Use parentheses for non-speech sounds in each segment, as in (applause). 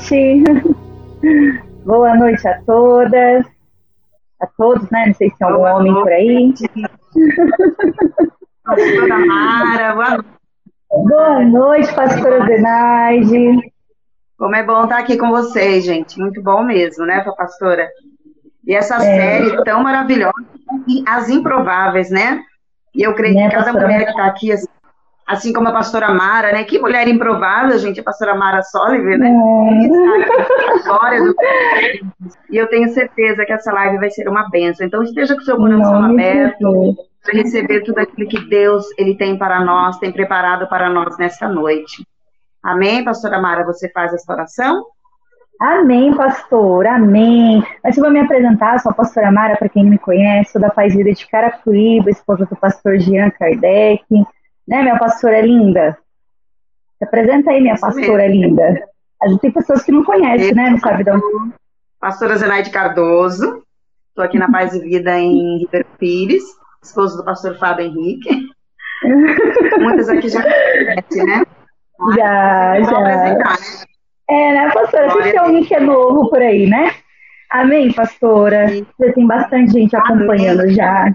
noite. (laughs) Boa noite a todas. A todos, né? Não sei se tem algum homem por aí. Pastora (laughs) Mara, boa noite. Boa noite, pastora Zenaide. Como é bom estar aqui com vocês, gente. Muito bom mesmo, né, pastora? E essa é. série tão maravilhosa, As Improváveis, né? E eu creio né, que cada mulher que está aqui, assim, assim, como a pastora Mara, né? Que mulher improvável, gente, a pastora Mara Soliver, né? É. História do... E eu tenho certeza que essa live vai ser uma benção. Então esteja com o seu coração aberto para receber tudo aquilo que Deus ele tem para nós, tem preparado para nós nesta noite. Amém, pastora Mara, você faz essa oração? Amém, pastor, amém. Mas eu vou me apresentar, sou a pastora Mara, para quem não me conhece, sou da Paz Vida de Carapicuíba, esposa do pastor Jean Kardec, né, minha pastora linda? Se apresenta aí, minha pastora linda. A gente tem pessoas que não conhecem, né, não sabe de onde. Pastora Zenaide Cardoso, estou aqui na Paz e Vida em Ribeiro Pires, esposa do pastor Fábio Henrique. (laughs) Muitas aqui já conhecem, né? Já, já. Né? É, né, pastora? Você tem alguém que é novo por aí, né? Amém, pastora? Você tem bastante gente acompanhando Amém. já.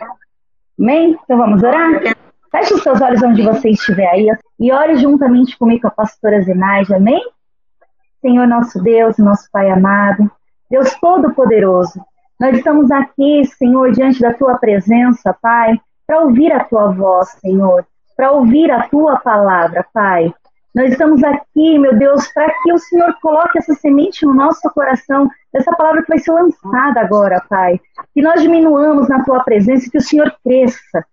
Amém? Então vamos orar? Feche os seus olhos onde você estiver aí e ore juntamente comigo com a pastora Zenaide, amém? Senhor nosso Deus, nosso Pai amado, Deus Todo-Poderoso, nós estamos aqui, Senhor, diante da Tua presença, Pai, para ouvir a Tua voz, Senhor, para ouvir a Tua palavra, Pai. Nós estamos aqui, meu Deus, para que o Senhor coloque essa semente no nosso coração, essa palavra que vai ser lançada agora, Pai. Que nós diminuamos na Tua presença, que o Senhor cresça,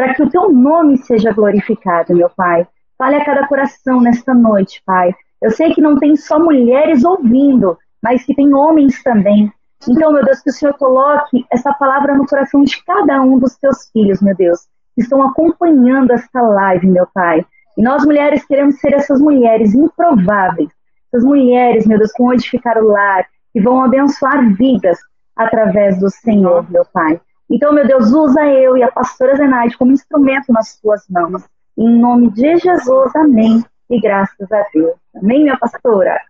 para que o Teu nome seja glorificado, meu Pai. Fale a cada coração nesta noite, Pai. Eu sei que não tem só mulheres ouvindo, mas que tem homens também. Então, meu Deus, que o Senhor coloque essa palavra no coração de cada um dos teus filhos, meu Deus, que estão acompanhando esta live, meu Pai. E nós, mulheres, queremos ser essas mulheres improváveis, essas mulheres, meu Deus, que vão edificar o lar, que vão abençoar vidas através do Senhor, meu Pai. Então, meu Deus, usa eu e a pastora Zenaide como instrumento nas tuas mãos. Em nome de Jesus, amém. E graças a Deus. Amém, minha pastora?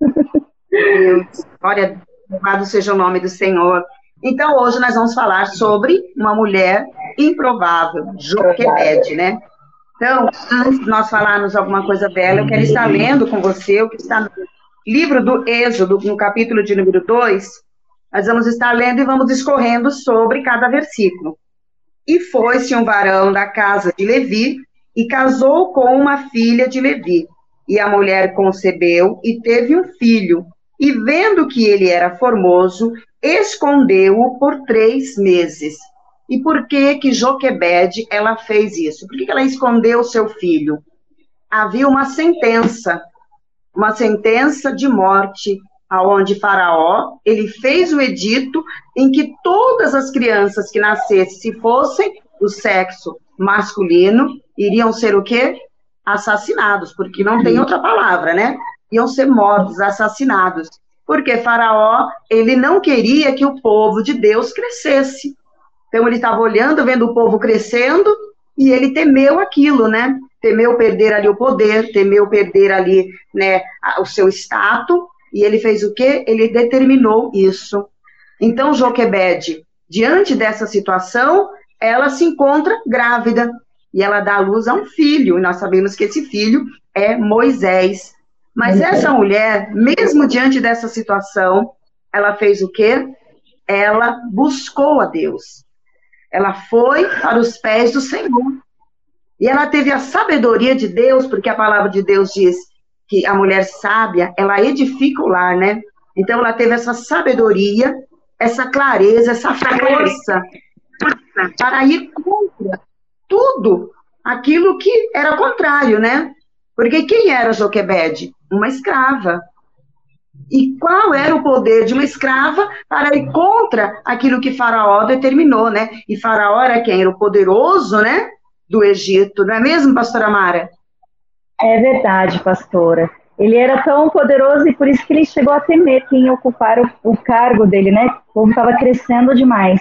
(laughs) Deus, glória, louvado seja o nome do Senhor. Então, hoje nós vamos falar sobre uma mulher improvável, Joquebede, né? Então, antes de nós falarmos alguma coisa dela, eu quero estar lendo com você o que está no livro do Êxodo, no capítulo de número 2. Nós vamos estar lendo e vamos discorrendo sobre cada versículo. E foi-se um varão da casa de Levi e casou com uma filha de Levi. E a mulher concebeu e teve um filho. E vendo que ele era formoso, escondeu-o por três meses. E por que que Joquebede ela fez isso? Por que, que ela escondeu seu filho? Havia uma sentença, uma sentença de morte, aonde Faraó ele fez o edito em que todas as crianças que nascessem, se fossem do sexo masculino, iriam ser o quê? Assassinados, porque não tem outra palavra, né? Iam ser mortos, assassinados. Porque Faraó, ele não queria que o povo de Deus crescesse. Então ele estava olhando, vendo o povo crescendo, e ele temeu aquilo, né? Temeu perder ali o poder, temeu perder ali, né, o seu status, e ele fez o quê? Ele determinou isso. Então Joquebede, diante dessa situação, ela se encontra grávida e ela dá à luz a um filho, e nós sabemos que esse filho é Moisés. Mas essa mulher, mesmo diante dessa situação, ela fez o quê? Ela buscou a Deus. Ela foi para os pés do Senhor. E ela teve a sabedoria de Deus, porque a palavra de Deus diz que a mulher sábia, ela edifica o lar, né? Então ela teve essa sabedoria, essa clareza, essa força para ir contra tudo aquilo que era contrário, né? Porque quem era Joquebede? Uma escrava. E qual era o poder de uma escrava para ir contra aquilo que Faraó determinou, né? E Faraó era quem? Era o poderoso, né? Do Egito, não é mesmo, pastora Mara? É verdade, pastora. Ele era tão poderoso e por isso que ele chegou a temer quem ocupar o, o cargo dele, né? O povo estava crescendo demais.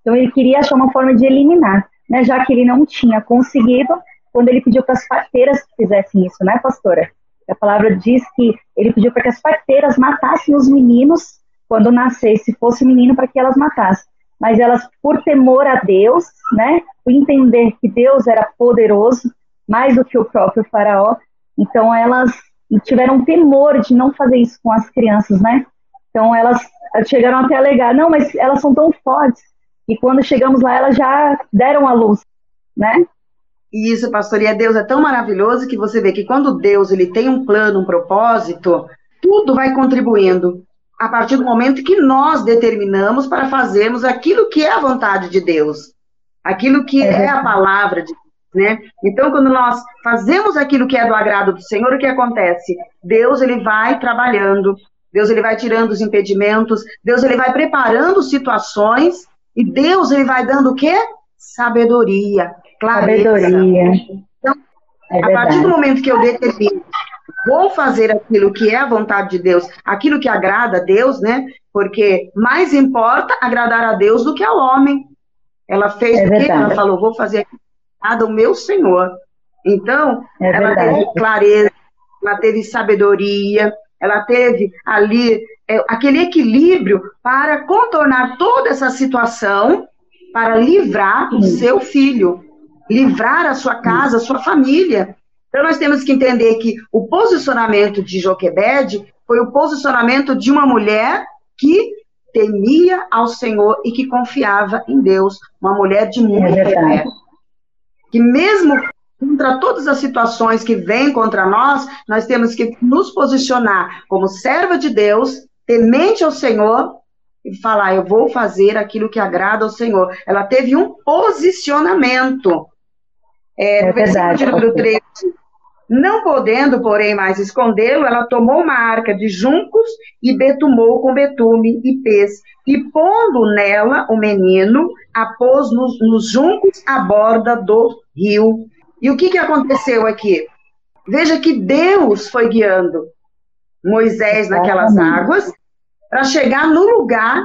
Então ele queria achar uma forma de eliminar, né? Já que ele não tinha conseguido, quando ele pediu para as parteiras que fizessem isso, né, pastora? A palavra diz que ele pediu para que as parteiras matassem os meninos quando nascesse, fosse menino, para que elas matassem. Mas elas, por temor a Deus, né, por entender que Deus era poderoso, mais do que o próprio faraó, então elas tiveram temor de não fazer isso com as crianças, né? Então elas chegaram até a alegar, não, mas elas são tão fortes. E quando chegamos lá, elas já deram a luz, né? Isso, pastor, e é Deus é tão maravilhoso que você vê que quando Deus ele tem um plano, um propósito, tudo vai contribuindo a partir do momento que nós determinamos para fazermos aquilo que é a vontade de Deus, aquilo que é, é a palavra de Deus, né? Então, quando nós fazemos aquilo que é do agrado do Senhor, o que acontece? Deus ele vai trabalhando, Deus ele vai tirando os impedimentos, Deus ele vai preparando situações e Deus ele vai dando o quê? Sabedoria, clareza. Sabedoria. Então, é a partir do momento que eu determino, vou fazer aquilo que é a vontade de Deus, aquilo que agrada a Deus, né? Porque mais importa agradar a Deus do que ao homem. Ela fez é o quê? Ela falou, vou fazer aquilo que agrada o meu Senhor. Então, é ela teve clareza, ela teve sabedoria, ela teve ali é, aquele equilíbrio para contornar toda essa situação, para livrar o seu filho, livrar a sua casa, a sua família. Então nós temos que entender que o posicionamento de Joquebed foi o posicionamento de uma mulher que temia ao Senhor e que confiava em Deus, uma mulher de muito é fé. Que mesmo contra todas as situações que vêm contra nós, nós temos que nos posicionar como serva de Deus, temente ao Senhor e falar: eu vou fazer aquilo que agrada ao Senhor. Ela teve um posicionamento. É, é verdade, versículo de número 13. Não podendo, porém, mais escondê-lo, ela tomou uma arca de juncos e betumou com betume e pez, e pondo nela o menino, a pôs nos, nos juncos à borda do rio. E o que, que aconteceu aqui? Veja que Deus foi guiando Moisés naquelas águas para chegar no lugar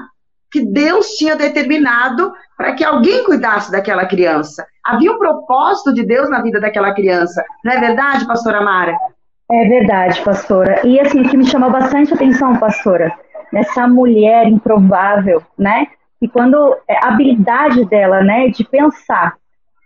que Deus tinha determinado para que alguém cuidasse daquela criança. Havia um propósito de Deus na vida daquela criança. Não é verdade, pastora Mara? É verdade, pastora. E assim, o que me chamou bastante atenção, pastora, nessa mulher improvável, né? E quando é, a habilidade dela, né, de pensar,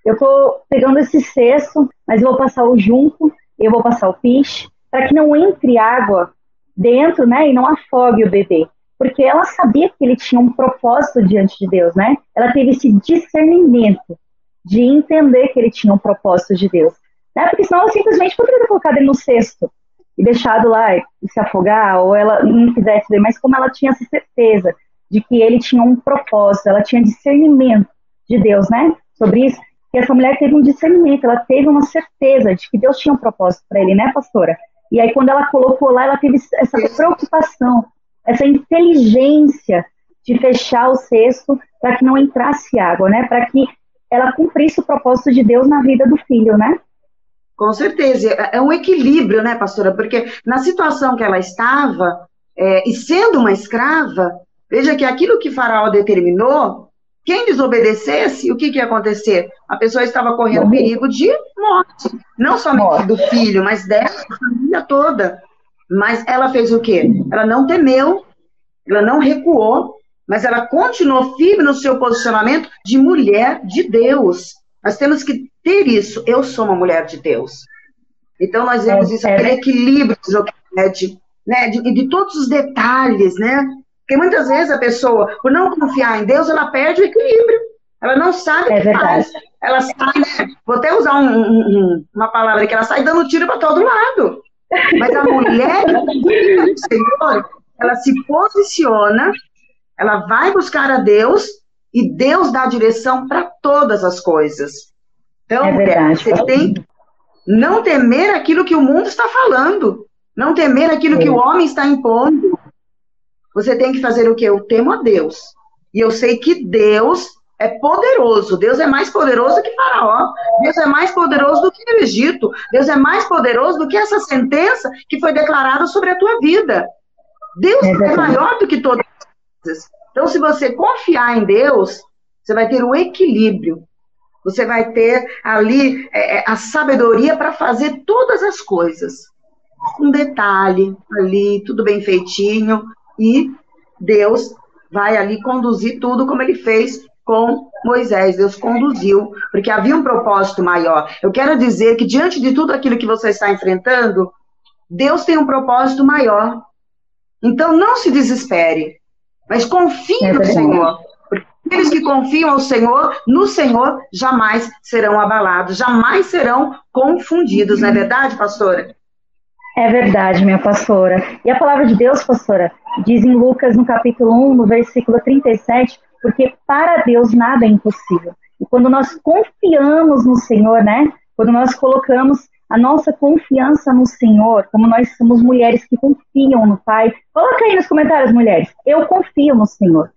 eu estou pegando esse cesto, mas eu vou passar o junco, eu vou passar o piche, para que não entre água dentro, né, e não afogue o bebê. Porque ela sabia que ele tinha um propósito diante de Deus, né? Ela teve esse discernimento de entender que ele tinha um propósito de Deus. Né? Porque senão ela simplesmente poderia ter colocado ele no cesto e deixado lá se afogar, ou ela não quisesse ver, mas como ela tinha essa certeza de que ele tinha um propósito, ela tinha discernimento de Deus, né? Sobre isso, que essa mulher teve um discernimento, ela teve uma certeza de que Deus tinha um propósito para ele, né, pastora? E aí, quando ela colocou lá, ela teve essa preocupação, essa inteligência de fechar o cesto para que não entrasse água, né? Para que ela cumprisse o propósito de Deus na vida do filho, né? Com certeza. É um equilíbrio, né, pastora? Porque na situação que ela estava, é, e sendo uma escrava, veja que aquilo que Faraó determinou, quem desobedecesse, o que, que ia acontecer? A pessoa estava correndo perigo de morte. Não somente morte. do filho, mas dela, da família toda. Mas ela fez o quê? Ela não temeu, ela não recuou, mas ela continuou firme no seu posicionamento de mulher de Deus. Nós temos que ter isso. Eu sou uma mulher de Deus. Então nós vemos é, isso, aquele é. equilíbrio né, de, né, de, de todos os detalhes, né? Porque muitas vezes a pessoa, por não confiar em Deus, ela perde o equilíbrio. Ela não sabe é o que faz. Ela sai, né? Vou até usar um, um, uma palavra que ela sai dando tiro para todo lado. Mas a mulher (laughs) do Senhor, ela se posiciona, ela vai buscar a Deus e Deus dá direção para todas as coisas. Então, é verdade, você tem não temer aquilo que o mundo está falando, não temer aquilo é. que o homem está impondo, você tem que fazer o que? Eu temo a Deus. E eu sei que Deus é poderoso. Deus é mais poderoso que Faraó. Deus é mais poderoso do que o Egito. Deus é mais poderoso do que essa sentença que foi declarada sobre a tua vida. Deus é, é maior do que todas as coisas. Então, se você confiar em Deus, você vai ter o equilíbrio. Você vai ter ali é, é a sabedoria para fazer todas as coisas. um detalhe ali, tudo bem feitinho, e Deus vai ali conduzir tudo como ele fez com Moisés. Deus conduziu, porque havia um propósito maior. Eu quero dizer que diante de tudo aquilo que você está enfrentando, Deus tem um propósito maior. Então não se desespere, mas confie é no Senhor. Porque aqueles que confiam ao Senhor, no Senhor, jamais serão abalados, jamais serão confundidos, não é verdade, pastora? É verdade, minha pastora. E a palavra de Deus, pastora, diz em Lucas, no capítulo 1, no versículo 37, porque para Deus nada é impossível. E quando nós confiamos no Senhor, né? Quando nós colocamos a nossa confiança no Senhor, como nós somos mulheres que confiam no Pai, coloca aí nos comentários, mulheres. Eu confio no Senhor.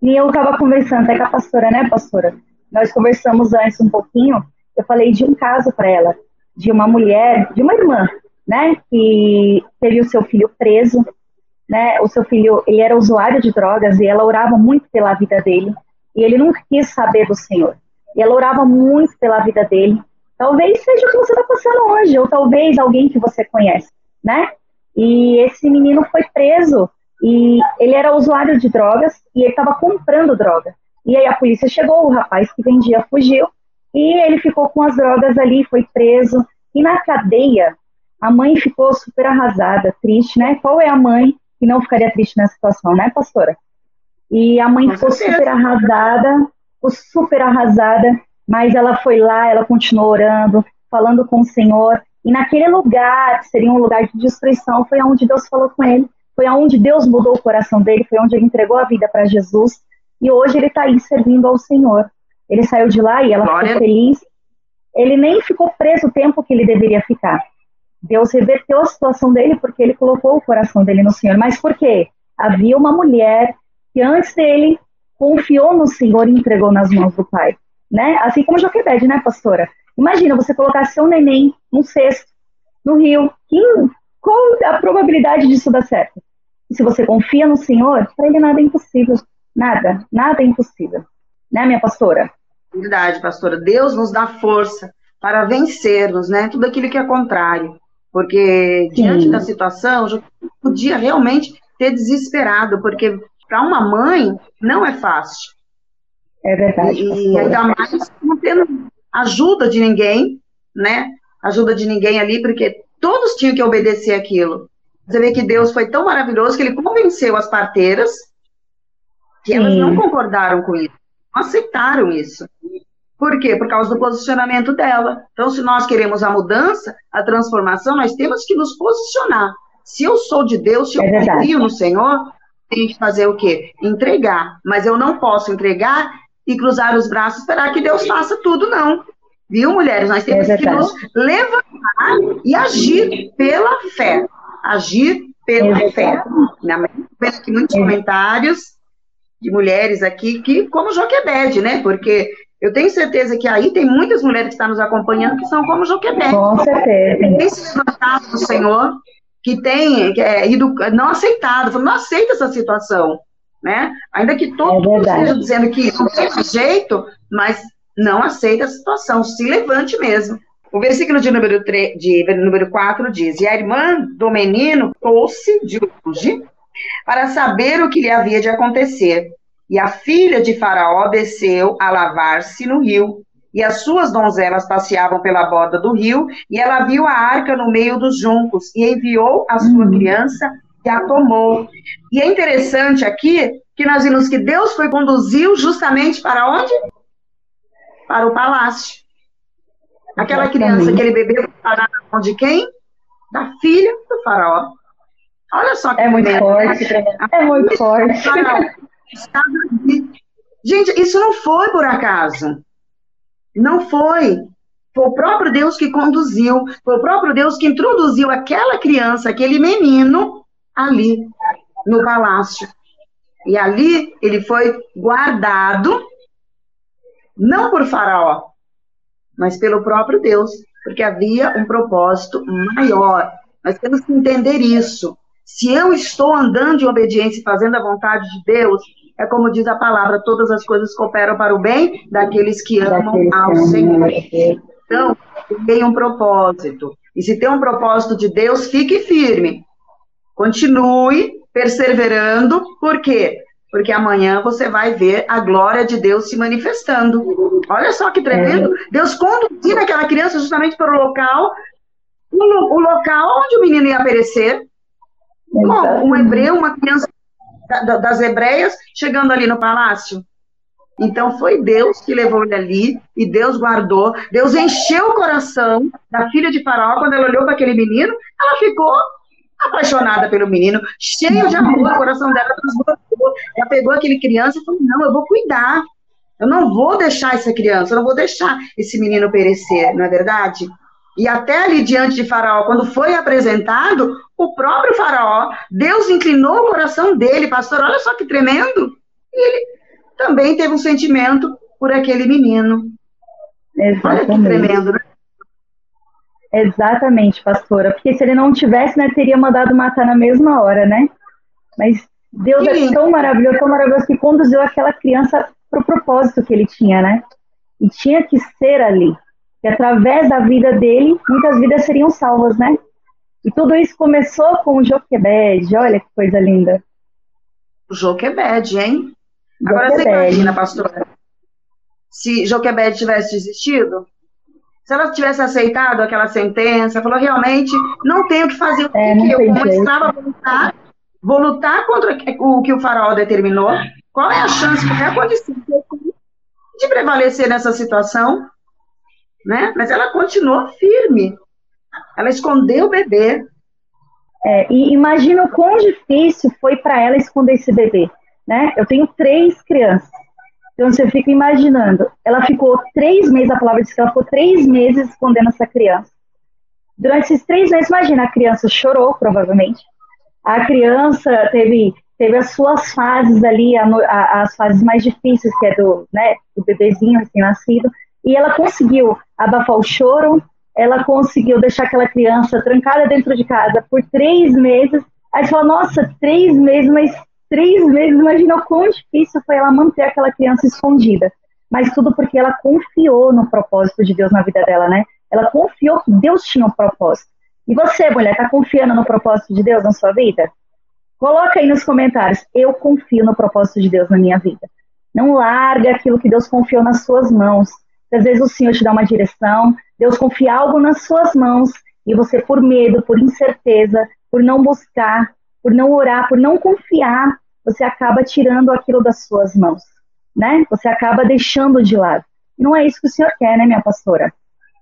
E eu estava conversando até com a pastora, né, pastora? Nós conversamos antes um pouquinho. Eu falei de um caso para ela, de uma mulher, de uma irmã, né, que teve o seu filho preso, né, o seu filho, ele era usuário de drogas e ela orava muito pela vida dele, e ele nunca quis saber do Senhor. E ela orava muito pela vida dele. Talvez seja o que você está passando hoje, ou talvez alguém que você conhece, né? E esse menino foi preso e ele era usuário de drogas e ele estava comprando droga. E aí a polícia chegou, o rapaz que vendia fugiu e ele ficou com as drogas ali, foi preso. E na cadeia, a mãe ficou super arrasada, triste, né? Qual é a mãe que não ficaria triste nessa situação, né, pastora? E a mãe ficou super arrasada, ficou super arrasada, mas ela foi lá, ela continuou orando, falando com o Senhor, e naquele lugar, que seria um lugar de destruição, foi onde Deus falou com ele, foi onde Deus mudou o coração dele, foi onde ele entregou a vida para Jesus, e hoje ele está aí servindo ao Senhor. Ele saiu de lá e ela Glória. ficou feliz. Ele nem ficou preso o tempo que ele deveria ficar. Deus reverteu a situação dele porque ele colocou o coração dele no Senhor. Mas por quê? Havia uma mulher que antes dele confiou no Senhor e entregou nas mãos do Pai. Né? Assim como Joquebede, né, pastora? Imagina você colocar seu neném num cesto, no rio. Que, qual a probabilidade disso dar certo? E se você confia no Senhor, para ele nada é impossível. Nada, nada é impossível. Né, minha pastora? Verdade, pastora. Deus nos dá força para vencermos, né? Tudo aquilo que é contrário porque diante Sim. da situação, eu podia realmente ter desesperado, porque para uma mãe não é fácil. É verdade. E ainda mais não tendo ajuda de ninguém, né? Ajuda de ninguém ali, porque todos tinham que obedecer aquilo. Você vê que Deus foi tão maravilhoso que ele convenceu as parteiras que Sim. elas não concordaram com isso, não aceitaram isso. Por quê? Por causa do posicionamento dela. Então, se nós queremos a mudança, a transformação, nós temos que nos posicionar. Se eu sou de Deus, se eu é confio no Senhor, tem que fazer o quê? Entregar. Mas eu não posso entregar e cruzar os braços e esperar que Deus faça tudo, não. Viu, mulheres? Nós temos é que nos levantar e agir pela fé. Agir pela é fé. Vejo aqui muitos comentários de mulheres aqui que, como Joquebede, né? Porque eu tenho certeza que aí tem muitas mulheres que estão nos acompanhando que são como Joquebed. Com certeza. Que tem se levantado do Senhor, que tem que é, ido, não aceitado, não aceita essa situação. Né? Ainda que todo é esteja dizendo que não tem jeito, mas não aceita a situação, se levante mesmo. O versículo de número, 3, de número 4 diz: E a irmã do menino pôs-se de longe para saber o que lhe havia de acontecer. E a filha de Faraó desceu a lavar-se no rio. E as suas donzelas passeavam pela borda do rio, e ela viu a arca no meio dos juncos, e enviou a sua uhum. criança e a tomou. E é interessante aqui que nós vimos que Deus foi conduziu justamente para onde? Para o palácio. Aquela criança, aquele bebê, para na mão de quem? Da filha do faraó. Olha só que É muito forte. É muito forte. Gente, isso não foi por acaso. Não foi. Foi o próprio Deus que conduziu, foi o próprio Deus que introduziu aquela criança, aquele menino, ali no palácio. E ali ele foi guardado, não por Faraó, mas pelo próprio Deus, porque havia um propósito maior. Nós temos que entender isso. Se eu estou andando em obediência e fazendo a vontade de Deus, é como diz a palavra, todas as coisas cooperam para o bem daqueles que amam ao Senhor. Então, tem um propósito. E se tem um propósito de Deus, fique firme. Continue perseverando, por quê? Porque amanhã você vai ver a glória de Deus se manifestando. Olha só que tremendo. É. Deus conduzindo aquela criança justamente para o local, o, o local onde o menino ia perecer. um hebreu, uma criança das hebreias, chegando ali no palácio. Então foi Deus que levou ele ali e Deus guardou. Deus encheu o coração da filha de Faraó quando ela olhou para aquele menino. Ela ficou apaixonada pelo menino, cheio de amor, o coração dela transbordou. Ela pegou aquele criança e falou: Não, eu vou cuidar. Eu não vou deixar essa criança, eu não vou deixar esse menino perecer, não é verdade? E até ali diante de Faraó, quando foi apresentado, o próprio Faraó, Deus inclinou o coração dele, pastor, olha só que tremendo. E ele também teve um sentimento por aquele menino. Exatamente. Olha que tremendo, né? Exatamente, pastora. Porque se ele não tivesse, né, teria mandado matar na mesma hora, né? Mas Deus Sim. é tão maravilhoso, tão maravilhoso que conduziu aquela criança para o propósito que ele tinha, né? E tinha que ser ali. E através da vida dele, muitas vidas seriam salvas, né? E tudo isso começou com o Joquebed, olha que coisa linda. O Joquebed, hein? Agora você imagina, pastora, se Joquebed tivesse desistido, se ela tivesse aceitado aquela sentença, falou realmente, não tenho o que fazer, o é, que eu, como escrava, vou lutar, vou lutar contra o que o faraó determinou, qual é a chance, qual é a condição de prevalecer nessa situação? Né? Mas ela continuou firme, ela escondeu o bebê. É, e imagina o quão difícil foi para ela esconder esse bebê. Né? Eu tenho três crianças. Então você fica imaginando, ela ficou três meses, a palavra diz que ela ficou três meses escondendo essa criança. Durante esses três meses, imagina, a criança chorou, provavelmente. A criança teve, teve as suas fases ali, a, a, as fases mais difíceis, que é do, né, do bebezinho recém-nascido, e ela conseguiu abafar o choro, ela conseguiu deixar aquela criança trancada dentro de casa por três meses. Aí você fala, nossa, três meses, mas três meses, imagina o quão difícil foi ela manter aquela criança escondida. Mas tudo porque ela confiou no propósito de Deus na vida dela, né? Ela confiou que Deus tinha um propósito. E você, mulher, está confiando no propósito de Deus na sua vida? Coloca aí nos comentários. Eu confio no propósito de Deus na minha vida. Não larga aquilo que Deus confiou nas suas mãos. Às vezes o Senhor te dá uma direção, Deus confia algo nas suas mãos e você, por medo, por incerteza, por não buscar, por não orar, por não confiar, você acaba tirando aquilo das suas mãos, né? Você acaba deixando de lado. Não é isso que o Senhor quer, né, minha pastora?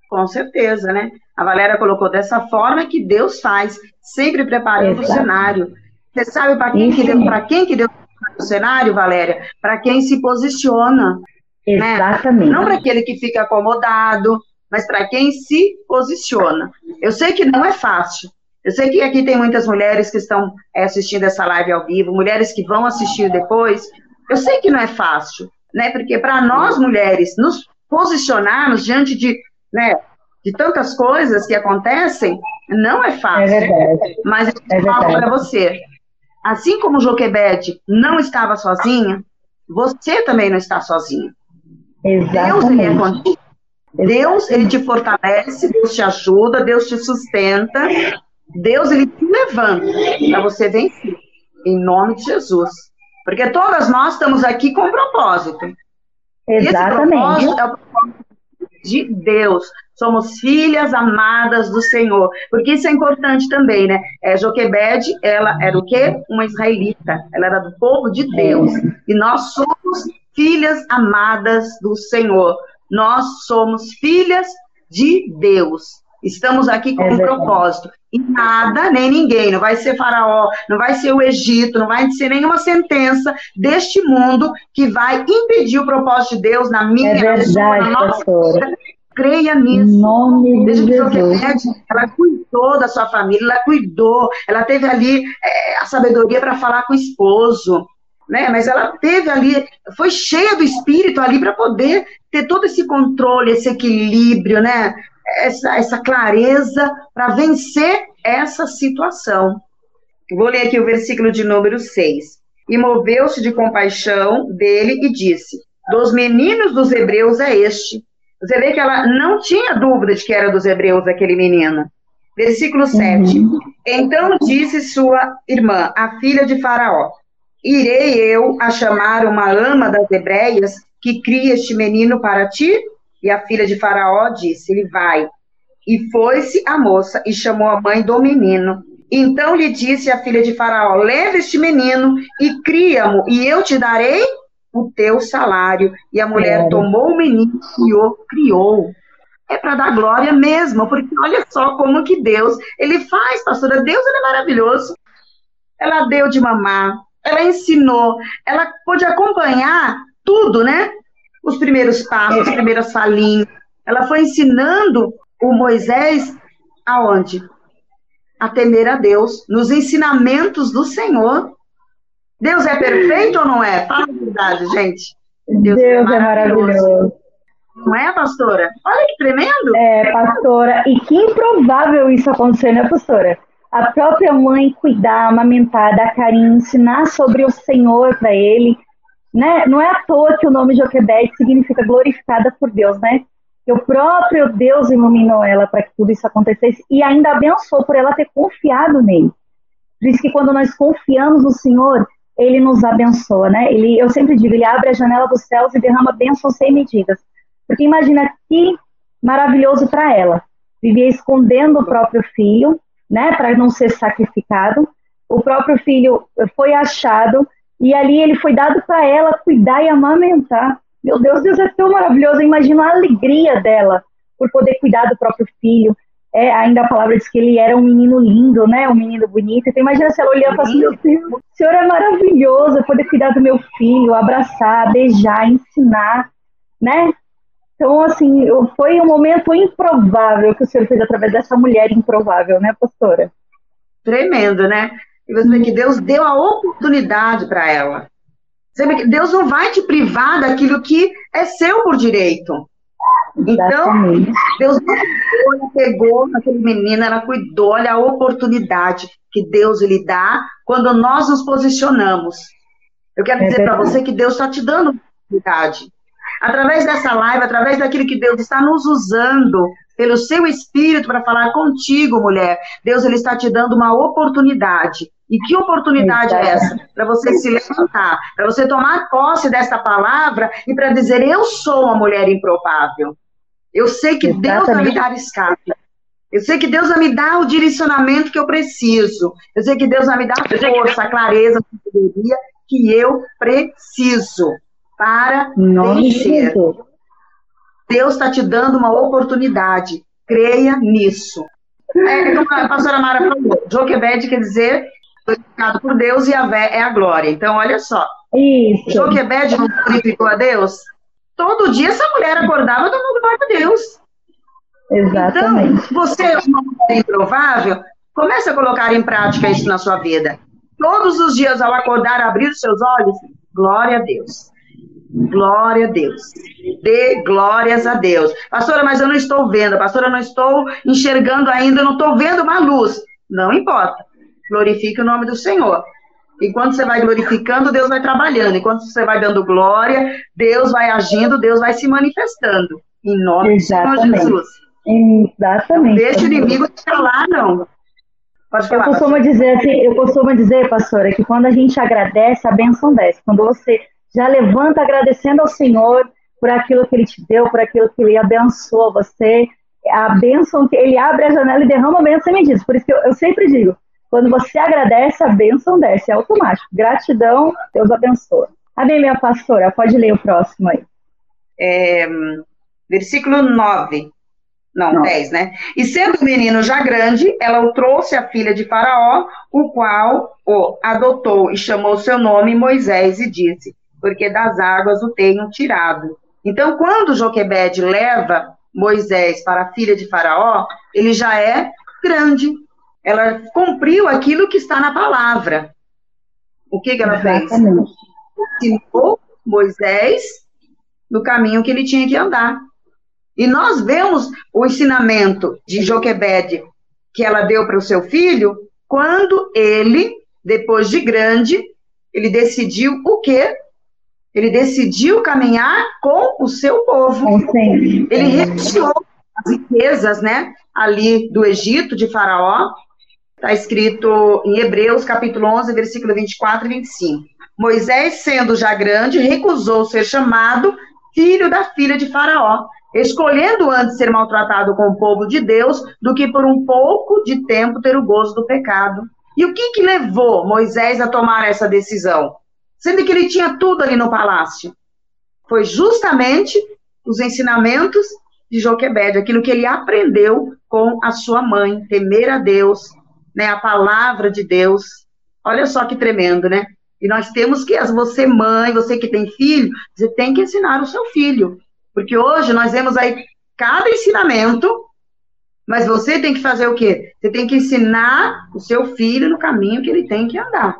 Com certeza, né? A Valéria colocou dessa forma que Deus faz, sempre preparando Exato. o cenário. Você sabe para quem, que Deus, quem que Deus o cenário, Valéria? Para quem se posiciona. Né? Exatamente. Né? Não para aquele que fica acomodado, mas para quem se posiciona. Eu sei que não é fácil, eu sei que aqui tem muitas mulheres que estão é, assistindo essa live ao vivo, mulheres que vão assistir depois. Eu sei que não é fácil, né? Porque para nós mulheres nos posicionarmos diante de, né, de tantas coisas que acontecem, não é fácil. É verdade. Mas eu é falo para você, assim como Joquebede não estava sozinha, você também não está sozinha. Exatamente. Deus ele é contigo. Deus ele te fortalece, Deus te ajuda, Deus te sustenta Deus ele te levanta para você vencer, em nome de Jesus. Porque todas nós estamos aqui com um propósito. Exatamente. esse propósito é o propósito de Deus. Somos filhas amadas do Senhor. Porque isso é importante também, né? É, Joquebede, ela era o quê? Uma israelita. Ela era do povo de Deus. E nós somos filhas amadas do Senhor. Nós somos filhas de Deus. Estamos aqui com é um propósito. E nada, nem ninguém, não vai ser Faraó, não vai ser o Egito, não vai ser nenhuma sentença deste mundo que vai impedir o propósito de Deus na minha, é verdade, na sua, na nossa vida. Creia nisso. Em nome de Jesus. Ela cuidou da sua família, ela cuidou, ela teve ali é, a sabedoria para falar com o esposo, né? Mas ela teve ali, foi cheia do espírito ali para poder ter todo esse controle, esse equilíbrio, né? essa, essa clareza para vencer essa situação. Vou ler aqui o versículo de número 6. E moveu-se de compaixão dele e disse: Dos meninos dos hebreus é este. Você vê que ela não tinha dúvida de que era dos hebreus aquele menino. Versículo 7. Uhum. Então disse sua irmã, a filha de Faraó: Irei eu a chamar uma ama das hebreias que cria este menino para ti? E a filha de Faraó disse: Ele vai. E foi-se a moça e chamou a mãe do menino. Então lhe disse a filha de Faraó: Leve este menino e cria-mo, e eu te darei o teu salário. E a mulher é. tomou o menino e o criou é para dar glória mesmo, porque olha só como que Deus, ele faz, pastora, Deus ele é maravilhoso. Ela deu de mamar, ela ensinou, ela pôde acompanhar tudo, né? Os primeiros passos, as primeiras falinhas. Ela foi ensinando o Moisés aonde? A temer a Deus, nos ensinamentos do Senhor. Deus é perfeito ou não é? Fala a verdade, gente. Deus, é Deus é, maravilhoso. é maravilhoso. Não é, pastora? Olha que tremendo. É, pastora. E que improvável isso acontecer, né, pastora? A própria mãe cuidar, amamentar, dar carinho, ensinar sobre o Senhor para ele. Né? Não é à toa que o nome Joquebed significa glorificada por Deus, né? Que o próprio Deus iluminou ela para que tudo isso acontecesse e ainda abençoou por ela ter confiado nele. Isso que quando nós confiamos no Senhor, ele nos abençoa, né? Ele, eu sempre digo, ele abre a janela dos céus e derrama bênçãos sem medidas. Porque imagina que maravilhoso para ela. Vivia escondendo o próprio filho, né, para não ser sacrificado. O próprio filho foi achado e ali ele foi dado para ela cuidar e amamentar. Meu Deus, Deus é tão maravilhoso. Imagina a alegria dela por poder cuidar do próprio filho. É, ainda a palavra diz que ele era um menino lindo, né? Um menino bonito. Então imagina se ela olhar e falar assim, meu Deus, o Senhor é maravilhoso, poder cuidar do meu filho, abraçar, beijar, ensinar, né? Então, assim, foi um momento improvável que o senhor fez através dessa mulher improvável, né, pastora? Tremendo, né? E você vê que Deus deu a oportunidade para ela. Você vê que Deus não vai te privar daquilo que é seu por direito. Então, Deus não pegou aquele menino, ela cuidou, olha a oportunidade que Deus lhe dá quando nós nos posicionamos. Eu quero é dizer para você que Deus está te dando oportunidade através dessa live, através daquilo que Deus está nos usando pelo seu espírito para falar contigo, mulher. Deus ele está te dando uma oportunidade. E que oportunidade é essa? Para você se levantar, para você tomar posse dessa palavra e para dizer: Eu sou uma mulher improvável. Eu sei que Exatamente. Deus vai me dar escape. Eu sei que Deus vai me dar o direcionamento que eu preciso. Eu sei que Deus vai me dar a força, a clareza, a sabedoria que eu preciso para vencer. Deus está te dando uma oportunidade. Creia nisso. É, como a pastora Mara falou, Joquebed quer dizer glorificado por Deus e a Vé é a glória. Então, olha só. Isso. Joquebed não glorificou a Deus? Todo dia essa mulher acordava dando glória a Deus. Exatamente. Então, você é uma mulher improvável, comece a colocar em prática isso na sua vida. Todos os dias, ao acordar, abrir os seus olhos, glória a Deus. Glória a Deus. Dê glórias a Deus. Pastora, mas eu não estou vendo. Pastora, eu não estou enxergando ainda, eu não estou vendo uma luz. Não importa. Glorifique o nome do Senhor. Enquanto você vai glorificando, Deus vai trabalhando. Enquanto você vai dando glória, Deus vai agindo, Deus vai se manifestando. Em nome Exatamente. Senhor Jesus. Exatamente. Não deixa o inimigo te falar, não. Pode falar, eu costumo dizer assim, eu costumo dizer, pastora, que quando a gente agradece, a bênção desce. Quando você já levanta agradecendo ao Senhor por aquilo que Ele te deu, por aquilo que Ele abençoou você. A bênção que Ele abre a janela e derrama a bênção me diz. Por isso que eu, eu sempre digo, quando você agradece, a bênção desce, é automático. Gratidão, Deus abençoa. Amém, minha pastora. Pode ler o próximo aí. É, versículo 9. Não, Não, 10, né? E sendo o menino já grande, ela o trouxe à filha de Faraó, o qual o adotou e chamou seu nome Moisés e disse: porque das águas o tenham tirado. Então, quando Joquebede leva Moisés para a filha de Faraó, ele já é grande. Ela cumpriu aquilo que está na palavra. O que, que ela fez? Ensinou Moisés no caminho que ele tinha que andar. E nós vemos o ensinamento de Joquebede que ela deu para o seu filho quando ele, depois de grande, ele decidiu o quê? Ele decidiu caminhar com o seu povo. Sim. Ele retirou as riquezas, né? ali do Egito, de Faraó, está escrito em Hebreus, capítulo 11, versículo 24 e 25. Moisés, sendo já grande, recusou ser chamado filho da filha de Faraó, escolhendo antes ser maltratado com o povo de Deus do que por um pouco de tempo ter o gozo do pecado. E o que, que levou Moisés a tomar essa decisão? Sendo que ele tinha tudo ali no palácio. Foi justamente os ensinamentos de Joquebed, aquilo que ele aprendeu com a sua mãe, temer a Deus, né, a palavra de Deus. Olha só que tremendo, né? E nós temos que, você mãe, você que tem filho, você tem que ensinar o seu filho. Porque hoje nós vemos aí cada ensinamento, mas você tem que fazer o quê? Você tem que ensinar o seu filho no caminho que ele tem que andar.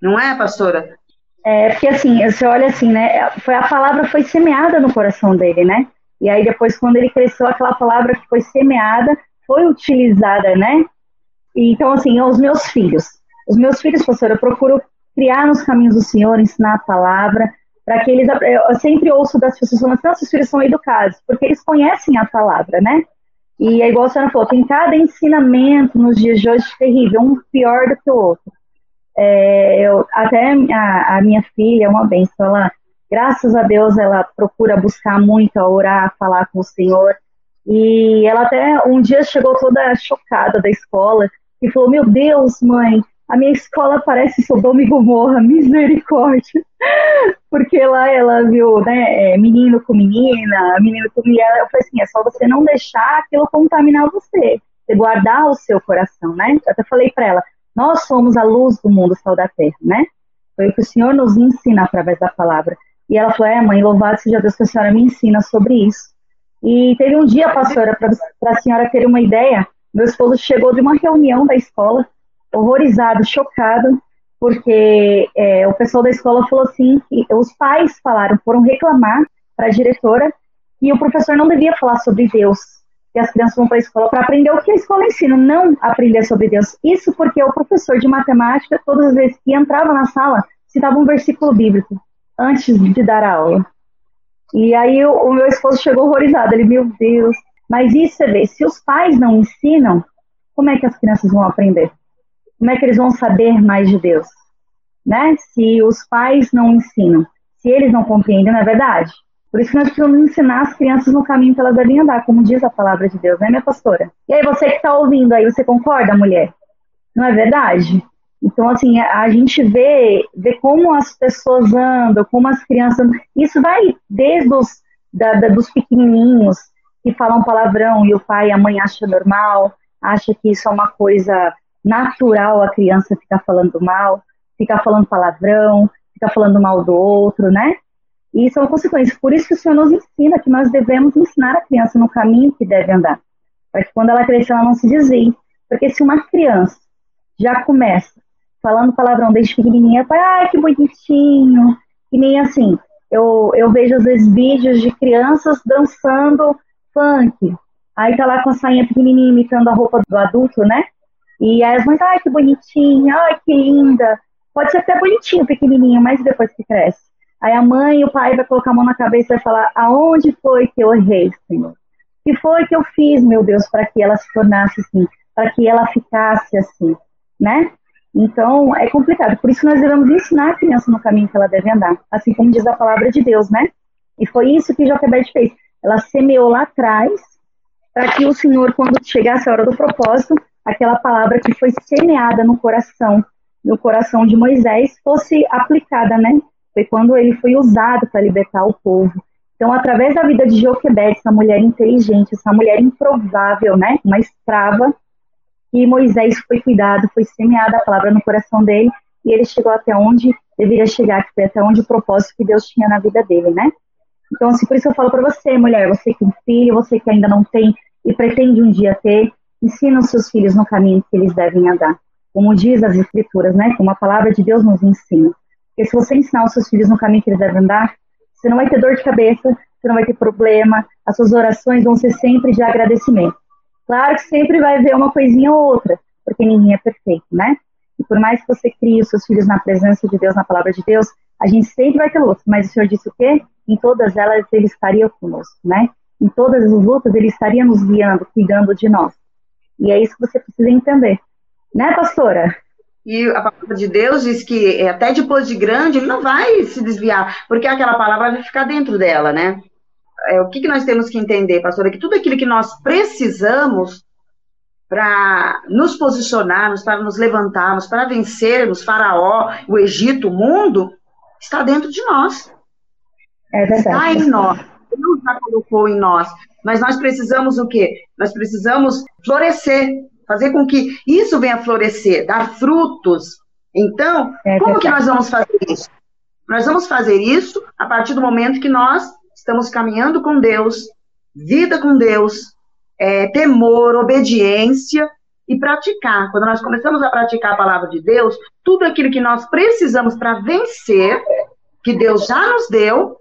Não é, pastora? É, porque assim, você olha assim, né? Foi, a palavra foi semeada no coração dele, né? E aí depois, quando ele cresceu, aquela palavra que foi semeada foi utilizada, né? E, então, assim, os meus filhos. Os meus filhos, pastor, eu procuro criar nos caminhos do Senhor, ensinar a palavra, para que eles. Eu sempre ouço das pessoas falando assim, nossos filhos são educados, porque eles conhecem a palavra, né? E é igual a senhora falou, tem cada ensinamento nos dias de hoje terrível, um pior do que o outro. É, eu, até a, a, minha filha é uma benção, ela, graças a Deus, ela procura buscar muito, orar, falar com o Senhor. E ela até um dia chegou toda chocada da escola e falou: Meu Deus, mãe, a minha escola parece Sodoma e Gomorra, misericórdia. (laughs) Porque lá ela viu, né, é, menino com menina, menino com mulher. Eu falei assim: é só você não deixar aquilo contaminar você, você guardar o seu coração, né? Eu até falei para ela: nós somos a luz do mundo, sal da terra, né? Foi o que o Senhor nos ensina através da palavra. E ela falou: é, mãe, louvado seja Deus que a senhora me ensina sobre isso. E teve um dia, pastora, para a senhora ter uma ideia, meu esposo chegou de uma reunião da escola horrorizado, chocado, porque é, o pessoal da escola falou assim, os pais falaram, foram reclamar para a diretora que o professor não devia falar sobre Deus, que as crianças vão para a escola para aprender o que a escola ensina, não aprender sobre Deus. Isso porque o professor de matemática, todas as vezes que entrava na sala, citava um versículo bíblico antes de dar a aula. E aí o, o meu esposo chegou horrorizado, ele, meu Deus, mas isso você vê, se os pais não ensinam, como é que as crianças vão aprender? como é que eles vão saber mais de Deus? Né? Se os pais não ensinam, se eles não compreendem, não é verdade? Por isso que nós precisamos ensinar as crianças no caminho que elas devem andar, como diz a palavra de Deus, né, minha pastora? E aí, você que está ouvindo aí, você concorda, mulher? Não é verdade? Então, assim, a gente vê, vê como as pessoas andam, como as crianças. Isso vai desde os da, da, dos pequenininhos que falam palavrão e o pai e a mãe acham normal, acha que isso é uma coisa natural a criança ficar falando mal, ficar falando palavrão, ficar falando mal do outro, né? E são consequências. Por isso que o Senhor nos ensina que nós devemos ensinar a criança no caminho que deve andar, para que quando ela crescer ela não se desvie. Porque se uma criança já começa falando palavrão desde pequenininha, pai, ai, que bonitinho, e nem assim. Eu, eu vejo às vezes vídeos de crianças dançando funk. Aí tá lá com a sainha pequenininha imitando a roupa do adulto, né? E aí as mães, ai, que bonitinha, ai, que linda. Pode ser até bonitinho, pequenininho, mas depois que cresce. Aí a mãe e o pai vai colocar a mão na cabeça e vai falar, aonde foi que eu errei, Senhor? O que foi que eu fiz, meu Deus, para que ela se tornasse assim, para que ela ficasse assim, né? Então, é complicado. Por isso nós devemos ensinar a criança no caminho que ela deve andar, assim como diz a palavra de Deus, né? E foi isso que Joquebed fez. Ela semeou lá atrás, para que o Senhor, quando chegasse a hora do propósito, aquela palavra que foi semeada no coração, no coração de Moisés, fosse aplicada, né? Foi quando ele foi usado para libertar o povo. Então, através da vida de Joquebed, essa mulher inteligente, essa mulher improvável, né? Uma escrava, e Moisés foi cuidado, foi semeada a palavra no coração dele, e ele chegou até onde deveria chegar, que foi até onde o propósito que Deus tinha na vida dele, né? Então, assim, por isso eu falo para você, mulher, você que tem filho, você que ainda não tem e pretende um dia ter, Ensina os seus filhos no caminho que eles devem andar. Como diz as escrituras, né? Como a palavra de Deus nos ensina. Porque se você ensinar os seus filhos no caminho que eles devem andar, você não vai ter dor de cabeça, você não vai ter problema, as suas orações vão ser sempre de agradecimento. Claro que sempre vai haver uma coisinha ou outra, porque ninguém é perfeito, né? E por mais que você crie os seus filhos na presença de Deus, na palavra de Deus, a gente sempre vai ter lutas. Mas o Senhor disse o quê? Em todas elas ele estaria conosco, né? em todas as lutas, Ele estaria nos guiando, cuidando de nós. E é isso que você precisa entender. Né, pastora? E a palavra de Deus diz que é, até depois de grande, ele não vai se desviar, porque aquela palavra vai ficar dentro dela, né? É, o que, que nós temos que entender, pastora? Que tudo aquilo que nós precisamos para nos posicionarmos, para nos levantarmos, para vencermos Faraó, o Egito, o mundo, está dentro de nós. É verdade. Está em nós. Deus já colocou em nós. Mas nós precisamos o quê? Nós precisamos florescer, fazer com que isso venha florescer, dar frutos. Então, é como que nós vamos fazer isso? Nós vamos fazer isso a partir do momento que nós estamos caminhando com Deus, vida com Deus, é, temor, obediência e praticar. Quando nós começamos a praticar a palavra de Deus, tudo aquilo que nós precisamos para vencer, que Deus já nos deu,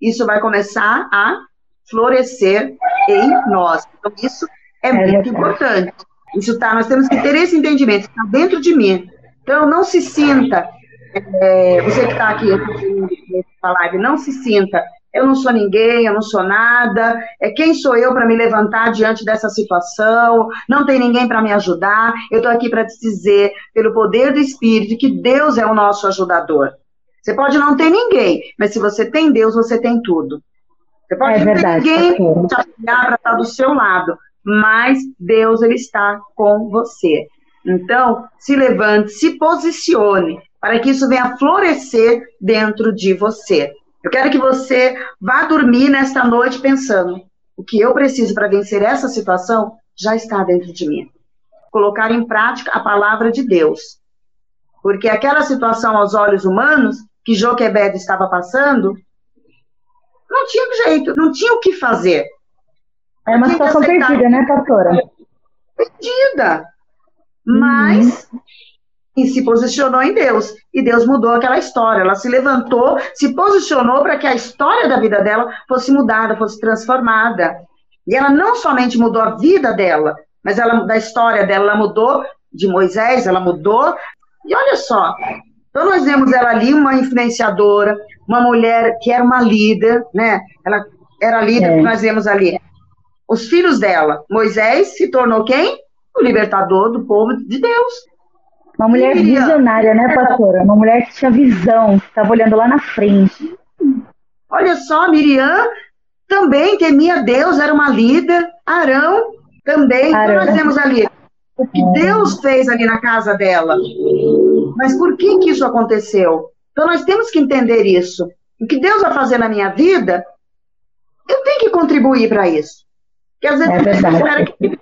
isso vai começar a florescer em nós. Então, isso é, é muito importante. Isso tá, nós temos que ter esse entendimento, está dentro de mim. Então, não se sinta, é, você que está aqui nessa live, não se sinta eu não sou ninguém, eu não sou nada, é quem sou eu para me levantar diante dessa situação, não tem ninguém para me ajudar, eu estou aqui para te dizer, pelo poder do Espírito, que Deus é o nosso ajudador. Você pode não ter ninguém, mas se você tem Deus, você tem tudo. Você pode é não verdade, ter ninguém para estar do seu lado, mas Deus, Ele está com você. Então, se levante, se posicione, para que isso venha florescer dentro de você. Eu quero que você vá dormir nesta noite pensando: o que eu preciso para vencer essa situação já está dentro de mim. Colocar em prática a palavra de Deus. Porque aquela situação aos olhos humanos que Joquebed estava passando, não tinha jeito, não tinha o que fazer. É uma situação perdida, né, pastora? Perdida. Mas uhum e se posicionou em Deus. E Deus mudou aquela história. Ela se levantou, se posicionou para que a história da vida dela fosse mudada, fosse transformada. E ela não somente mudou a vida dela, mas ela da história dela, ela mudou de Moisés, ela mudou. E olha só, então nós vemos ela ali uma influenciadora, uma mulher que era uma líder, né? Ela era líder, é. nós vemos ali. Os filhos dela, Moisés se tornou quem? O libertador do povo de Deus. Uma mulher visionária, né, pastora? Uma mulher que tinha visão, que estava olhando lá na frente. Olha só, Miriam também temia Deus, era uma líder. Arão também. Então, Arão. Então nós temos ali o que Deus fez ali na casa dela. Mas por que que isso aconteceu? Então nós temos que entender isso. O que Deus vai fazer na minha vida, eu tenho que contribuir para isso. Porque às vezes é espera que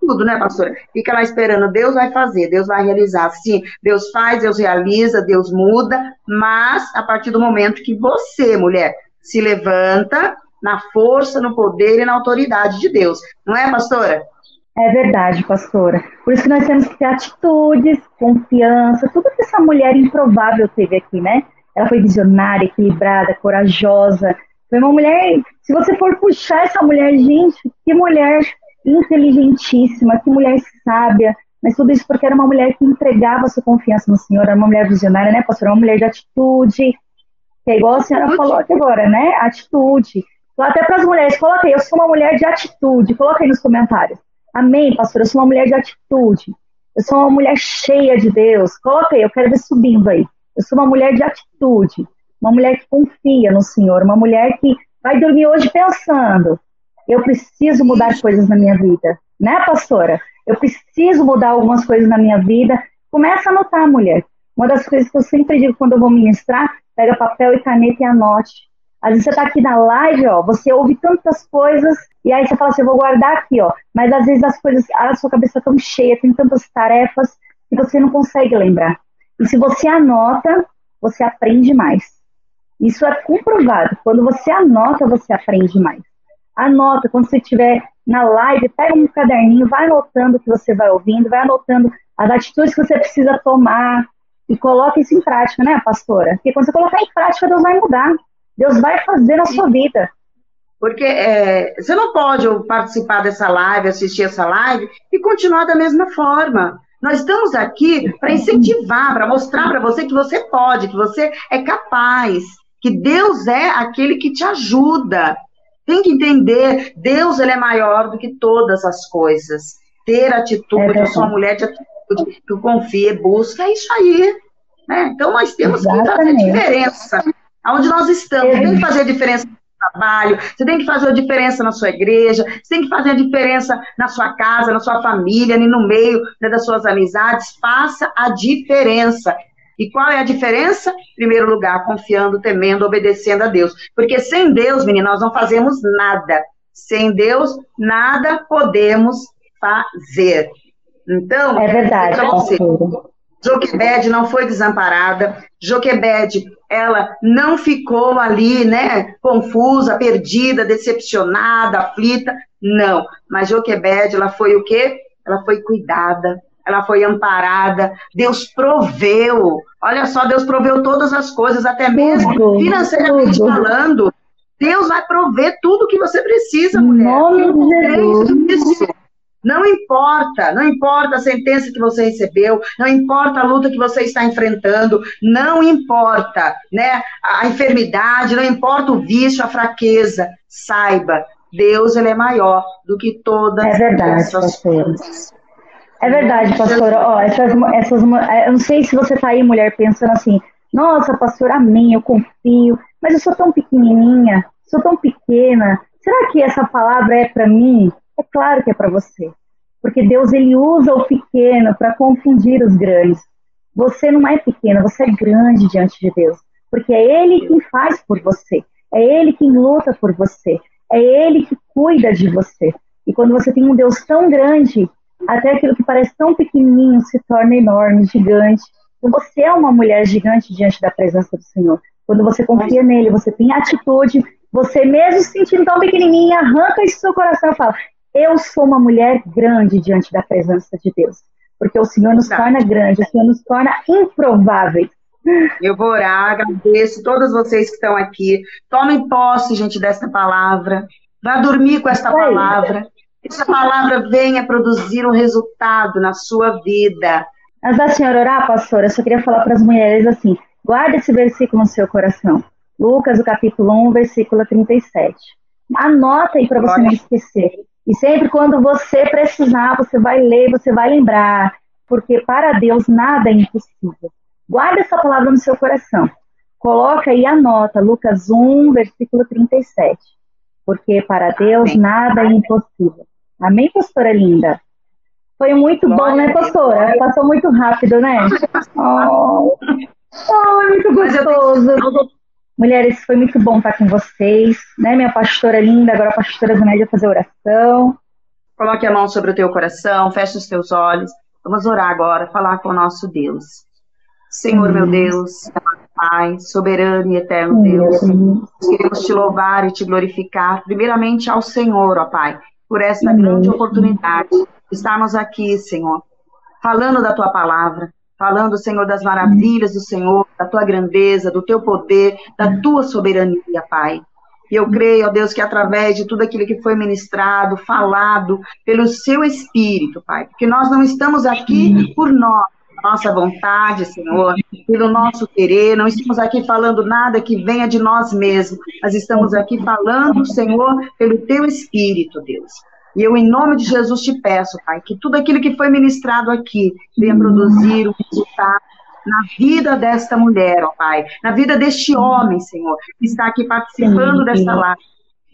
tudo, né, pastora? Fica lá esperando, Deus vai fazer, Deus vai realizar. Sim, Deus faz, Deus realiza, Deus muda, mas a partir do momento que você, mulher, se levanta na força, no poder e na autoridade de Deus. Não é, pastora? É verdade, pastora. Por isso que nós temos que ter atitudes, confiança, tudo que essa mulher improvável teve aqui, né? Ela foi visionária, equilibrada, corajosa. Foi uma mulher. Se você for puxar essa mulher, gente, que mulher inteligentíssima, que mulher sábia, mas tudo isso porque era uma mulher que entregava sua confiança no Senhor, era uma mulher visionária, né, pastor? Uma mulher de atitude, que é igual a senhora falou aqui agora, né? Atitude. Até para as mulheres, coloca aí, eu sou uma mulher de atitude, coloca aí nos comentários. Amém, pastor, eu sou uma mulher de atitude. Eu sou uma mulher cheia de Deus. Coloca aí, eu quero ver subindo aí. Eu sou uma mulher de atitude, uma mulher que confia no Senhor, uma mulher que vai dormir hoje pensando: eu preciso mudar coisas na minha vida, né, pastora? Eu preciso mudar algumas coisas na minha vida. Começa a anotar, mulher. Uma das coisas que eu sempre digo quando eu vou ministrar, pega papel e caneta e anote. Às vezes você está aqui na live, ó, você ouve tantas coisas, e aí você fala assim, eu vou guardar aqui, ó. Mas às vezes as coisas, a sua cabeça está tão cheia, tem tantas tarefas, que você não consegue lembrar. E se você anota, você aprende mais. Isso é comprovado. Quando você anota, você aprende mais. Anota, quando você estiver na live, pega um caderninho, vai anotando o que você vai ouvindo, vai anotando as atitudes que você precisa tomar e coloque isso em prática, né, pastora? Porque quando você colocar em prática, Deus vai mudar. Deus vai fazer na sua vida. Porque é, você não pode participar dessa live, assistir essa live e continuar da mesma forma. Nós estamos aqui para incentivar, para mostrar para você que você pode, que você é capaz, que Deus é aquele que te ajuda. Tem que entender, Deus ele é maior do que todas as coisas. Ter atitude, é eu sou uma mulher de atitude, tu confia, busca, é isso aí. Né? Então nós temos Exatamente. que fazer diferença. Onde nós estamos, é. tem que fazer diferença trabalho, você tem que fazer a diferença na sua igreja, você tem que fazer a diferença na sua casa, na sua família, no meio né, das suas amizades. Faça a diferença. E qual é a diferença? Em primeiro lugar, confiando, temendo, obedecendo a Deus. Porque sem Deus, menina, nós não fazemos nada. Sem Deus, nada podemos fazer. Então, é verdade. Você, Joquebed não foi desamparada. Joquebed, ela não ficou ali, né, confusa, perdida, decepcionada, aflita. Não. Mas Joquebed, ela foi o quê? Ela foi cuidada, ela foi amparada. Deus proveu. Olha só, Deus proveu todas as coisas, até mesmo financeiramente falando. Deus vai prover tudo que você precisa, mulher. Nome de. Não importa, não importa a sentença que você recebeu, não importa a luta que você está enfrentando, não importa, né, a enfermidade, não importa o vício, a fraqueza. Saiba, Deus ele é maior do que todas é verdade, essas coisas. É verdade, pastora. Ó, essas, essas, eu não sei se você está aí, mulher, pensando assim, nossa, pastor, amém, eu confio, mas eu sou tão pequenininha, sou tão pequena, será que essa palavra é para mim? É claro que é para você. Porque Deus ele usa o pequeno para confundir os grandes. Você não é pequeno, você é grande diante de Deus. Porque é Ele quem faz por você. É Ele quem luta por você. É Ele que cuida de você. E quando você tem um Deus tão grande, até aquilo que parece tão pequenininho se torna enorme, gigante. Você é uma mulher gigante diante da presença do Senhor. Quando você confia nele, você tem atitude, você mesmo se sentindo tão pequenininha, arranca isso do seu coração e fala: eu sou uma mulher grande diante da presença de Deus, porque o Senhor nos torna grande, o Senhor nos torna improváveis. Eu vou orar, agradeço todos vocês que estão aqui. Tomem posse, gente, dessa palavra. Vá dormir com esta palavra. Essa palavra venha produzir um resultado na sua vida. Antes da senhora orar, pastora, eu só queria falar para as mulheres assim: guarde esse versículo no seu coração. Lucas, o capítulo 1, versículo 37. Anota aí para você não esquecer. E sempre quando você precisar, você vai ler, você vai lembrar, porque para Deus nada é impossível. Guarda essa palavra no seu coração. Coloca e anota Lucas 1, versículo 37. Porque para Deus nada é impossível. Amém, pastora linda? Foi muito bom, né, pastora? Passou muito rápido, né? Oh, oh muito gostoso. Mulheres, foi muito bom estar com vocês, né? Minha pastora linda, agora a pastora Zunédia fazer oração. Coloque a mão sobre o teu coração, feche os teus olhos. Vamos orar agora, falar com o nosso Deus. Senhor, meu Deus, Pai, soberano e eterno Deus, queremos te louvar e te glorificar, primeiramente ao Senhor, ó Pai, por essa grande oportunidade de estarmos aqui, Senhor, falando da tua palavra, falando, Senhor, das maravilhas do Senhor, da tua grandeza, do teu poder, da tua soberania, Pai. E eu creio, ó Deus, que através de tudo aquilo que foi ministrado, falado pelo seu Espírito, Pai, porque nós não estamos aqui por nós, nossa vontade, Senhor, pelo nosso querer, não estamos aqui falando nada que venha de nós mesmos, mas estamos aqui falando, Senhor, pelo teu Espírito, Deus. E eu, em nome de Jesus, te peço, Pai, que tudo aquilo que foi ministrado aqui venha produzir um resultado na vida desta mulher, ó Pai, na vida deste homem, Senhor, que está aqui participando desta live,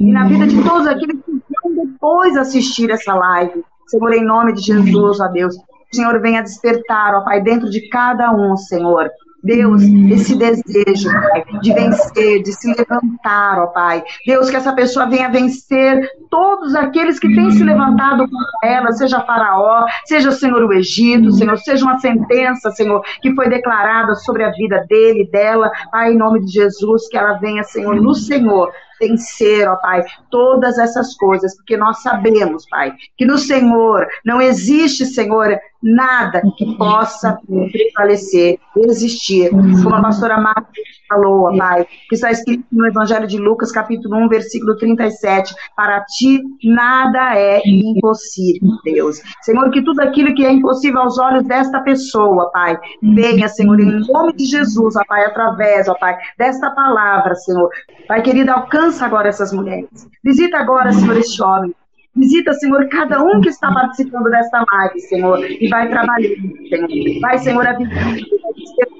e na vida de todos aqueles que vão depois assistir essa live. Senhor, em nome de Jesus, ó Deus, Senhor venha despertar, ó Pai, dentro de cada um, Senhor, Deus, esse desejo, Pai, de vencer, de se levantar, ó Pai. Deus, que essa pessoa venha vencer todos aqueles que têm se levantado contra ela, seja Faraó, seja o Senhor o Egito, Senhor, seja uma sentença, Senhor, que foi declarada sobre a vida dele, dela, Pai, em nome de Jesus, que ela venha, Senhor, no Senhor, vencer, ó Pai, todas essas coisas, porque nós sabemos, Pai, que no Senhor não existe, Senhor, nada que possa prevalecer, existir. Como a pastora Marta falou, Pai, que está escrito no Evangelho de Lucas, capítulo 1, versículo 37, para ti nada é impossível, Deus. Senhor, que tudo aquilo que é impossível aos olhos desta pessoa, Pai, venha, Senhor, em nome de Jesus, ó Pai, através, ó Pai, desta palavra, Senhor. Pai querido, alcança agora essas mulheres. Visita agora, Senhor, este homem. Visita, Senhor, cada um que está participando dessa live, Senhor, e vai trabalhando, Senhor. Vai, Senhor, a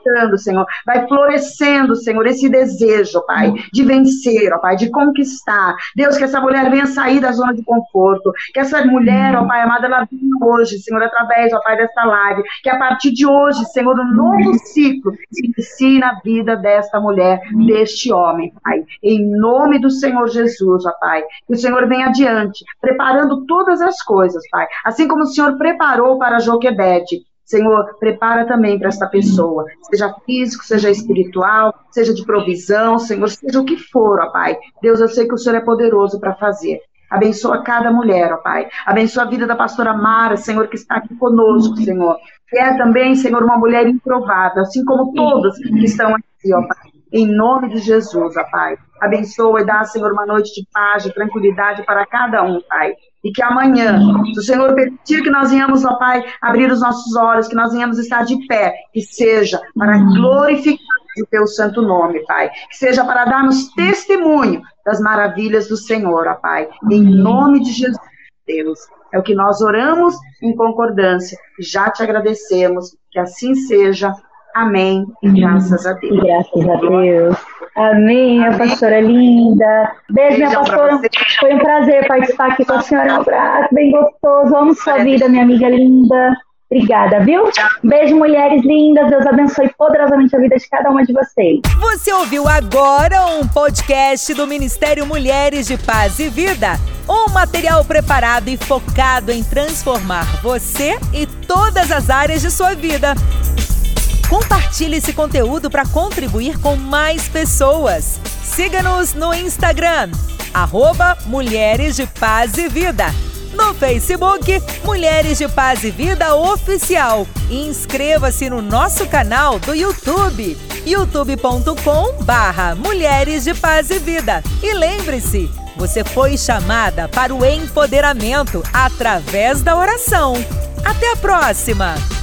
despertando, Senhor. Vai florescendo, Senhor, esse desejo, Pai, de vencer, ó Pai, de conquistar. Deus, que essa mulher venha sair da zona de conforto. Que essa mulher, ó Pai amada, ela venha hoje, Senhor, através, ó Pai, desta live. Que a partir de hoje, Senhor, um novo ciclo se inicie na vida desta mulher, deste homem, Pai. Em nome do Senhor Jesus, ó Pai. Que o Senhor venha adiante, preparando todas as coisas, Pai. Assim como o Senhor preparou para Joquebede. Senhor, prepara também para esta pessoa, seja físico, seja espiritual, seja de provisão, Senhor, seja o que for, ó Pai. Deus, eu sei que o Senhor é poderoso para fazer. Abençoa cada mulher, ó Pai. Abençoa a vida da pastora Mara, Senhor, que está aqui conosco, Senhor. Que é também, Senhor, uma mulher improvável, assim como todos que estão aqui, ó Pai. Em nome de Jesus, ó Pai. Abençoa e dá, Senhor, uma noite de paz, de tranquilidade para cada um, Pai e que amanhã, se o Senhor permitir que nós venhamos, ó Pai, abrir os nossos olhos, que nós venhamos estar de pé, que seja para glorificar o teu santo nome, Pai. Que seja para darmos testemunho das maravilhas do Senhor, ó Pai. Em nome de Jesus, Deus. É o que nós oramos em concordância. Já te agradecemos. Que assim seja. Amém. E graças a Deus. Graças a Deus. Amém, minha pastora linda. Beijo, minha pastora. Foi um prazer participar aqui com a senhora. Um abraço bem gostoso. Amo sua vida, minha amiga linda. Obrigada, viu? Beijo, mulheres lindas. Deus abençoe poderosamente a vida de cada uma de vocês. Você ouviu agora um podcast do Ministério Mulheres de Paz e Vida. Um material preparado e focado em transformar você e todas as áreas de sua vida. Compartilhe esse conteúdo para contribuir com mais pessoas. Siga-nos no Instagram, arroba Mulheres de Paz e Vida. No Facebook, Mulheres de Paz e Vida Oficial. E inscreva-se no nosso canal do YouTube, youtube.com barra Mulheres de Paz e Vida. E lembre-se, você foi chamada para o empoderamento através da oração. Até a próxima!